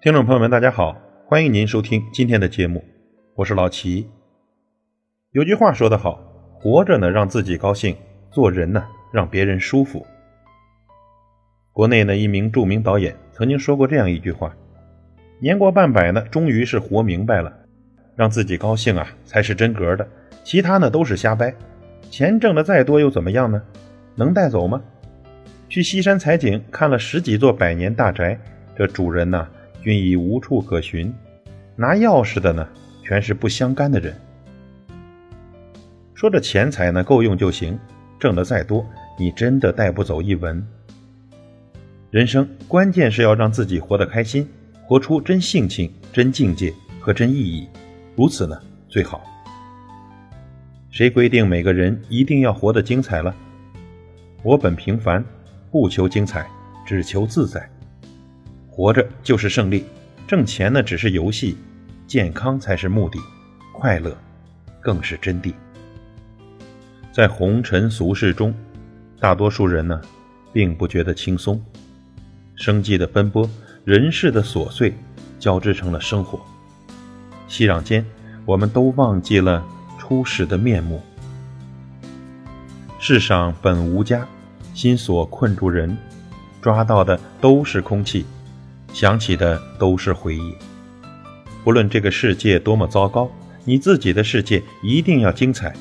听众朋友们，大家好，欢迎您收听今天的节目，我是老齐。有句话说得好，活着呢让自己高兴，做人呢让别人舒服。国内呢一名著名导演曾经说过这样一句话：年过半百呢，终于是活明白了，让自己高兴啊才是真格的，其他呢都是瞎掰。钱挣的再多又怎么样呢？能带走吗？去西山采景，看了十几座百年大宅，这主人呢？均已无处可寻，拿钥匙的呢，全是不相干的人。说这钱财呢，够用就行，挣的再多，你真的带不走一文。人生关键是要让自己活得开心，活出真性情、真境界和真意义，如此呢最好。谁规定每个人一定要活得精彩了？我本平凡，不求精彩，只求自在。活着就是胜利，挣钱呢只是游戏，健康才是目的，快乐更是真谛。在红尘俗世中，大多数人呢并不觉得轻松，生计的奔波，人世的琐碎，交织成了生活。熙攘间，我们都忘记了初始的面目。世上本无家，心所困住人，抓到的都是空气。想起的都是回忆。不论这个世界多么糟糕，你自己的世界一定要精彩。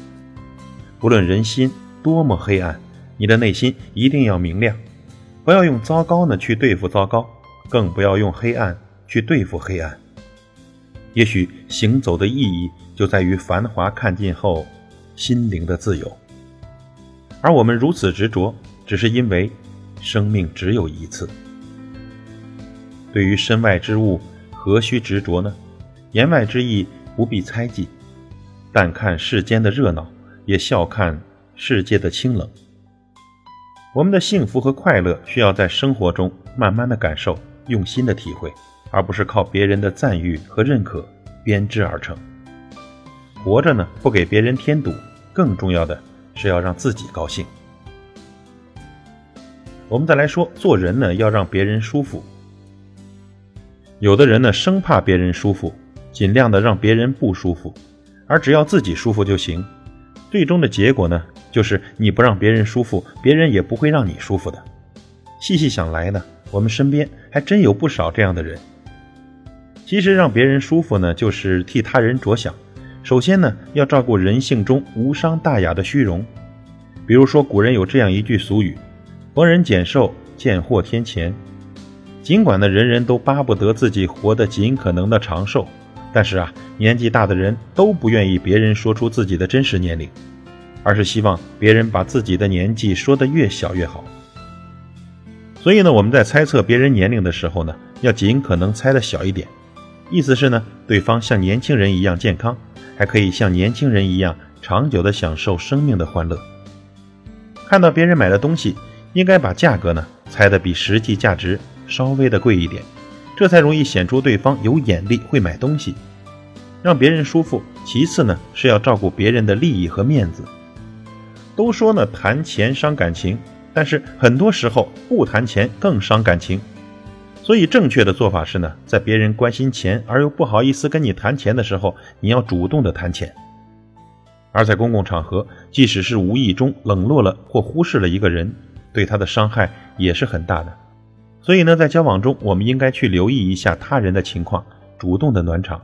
不论人心多么黑暗，你的内心一定要明亮。不要用糟糕呢去对付糟糕，更不要用黑暗去对付黑暗。也许行走的意义就在于繁华看尽后，心灵的自由。而我们如此执着，只是因为生命只有一次。对于身外之物，何须执着呢？言外之意不必猜忌，但看世间的热闹，也笑看世界的清冷。我们的幸福和快乐，需要在生活中慢慢的感受，用心的体会，而不是靠别人的赞誉和认可编织而成。活着呢，不给别人添堵，更重要的是要让自己高兴。我们再来说，做人呢，要让别人舒服。有的人呢，生怕别人舒服，尽量的让别人不舒服，而只要自己舒服就行。最终的结果呢，就是你不让别人舒服，别人也不会让你舒服的。细细想来呢，我们身边还真有不少这样的人。其实让别人舒服呢，就是替他人着想。首先呢，要照顾人性中无伤大雅的虚荣。比如说，古人有这样一句俗语：“逢人减寿，见货添钱。”尽管呢，人人都巴不得自己活得尽可能的长寿，但是啊，年纪大的人都不愿意别人说出自己的真实年龄，而是希望别人把自己的年纪说得越小越好。所以呢，我们在猜测别人年龄的时候呢，要尽可能猜的小一点，意思是呢，对方像年轻人一样健康，还可以像年轻人一样长久的享受生命的欢乐。看到别人买的东西，应该把价格呢猜得比实际价值。稍微的贵一点，这才容易显出对方有眼力，会买东西，让别人舒服。其次呢，是要照顾别人的利益和面子。都说呢，谈钱伤感情，但是很多时候不谈钱更伤感情。所以正确的做法是呢，在别人关心钱而又不好意思跟你谈钱的时候，你要主动的谈钱。而在公共场合，即使是无意中冷落了或忽视了一个人，对他的伤害也是很大的。所以呢，在交往中，我们应该去留意一下他人的情况，主动的暖场。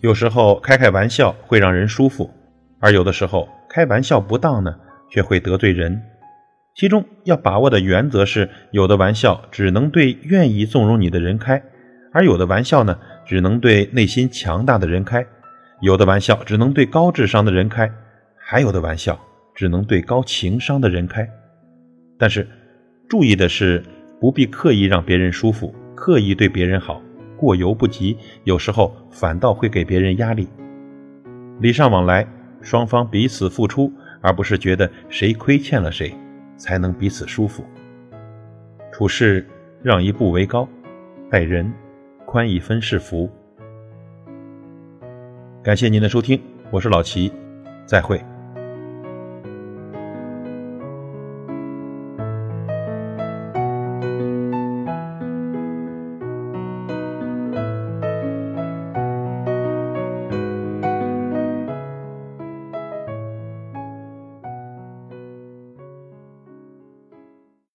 有时候开开玩笑会让人舒服，而有的时候开玩笑不当呢，却会得罪人。其中要把握的原则是：有的玩笑只能对愿意纵容你的人开，而有的玩笑呢，只能对内心强大的人开；有的玩笑只能对高智商的人开，还有的玩笑只能对高情商的人开。但是，注意的是。不必刻意让别人舒服，刻意对别人好，过犹不及，有时候反倒会给别人压力。礼尚往来，双方彼此付出，而不是觉得谁亏欠了谁，才能彼此舒服。处事让一步为高，待人宽一分是福。感谢您的收听，我是老齐，再会。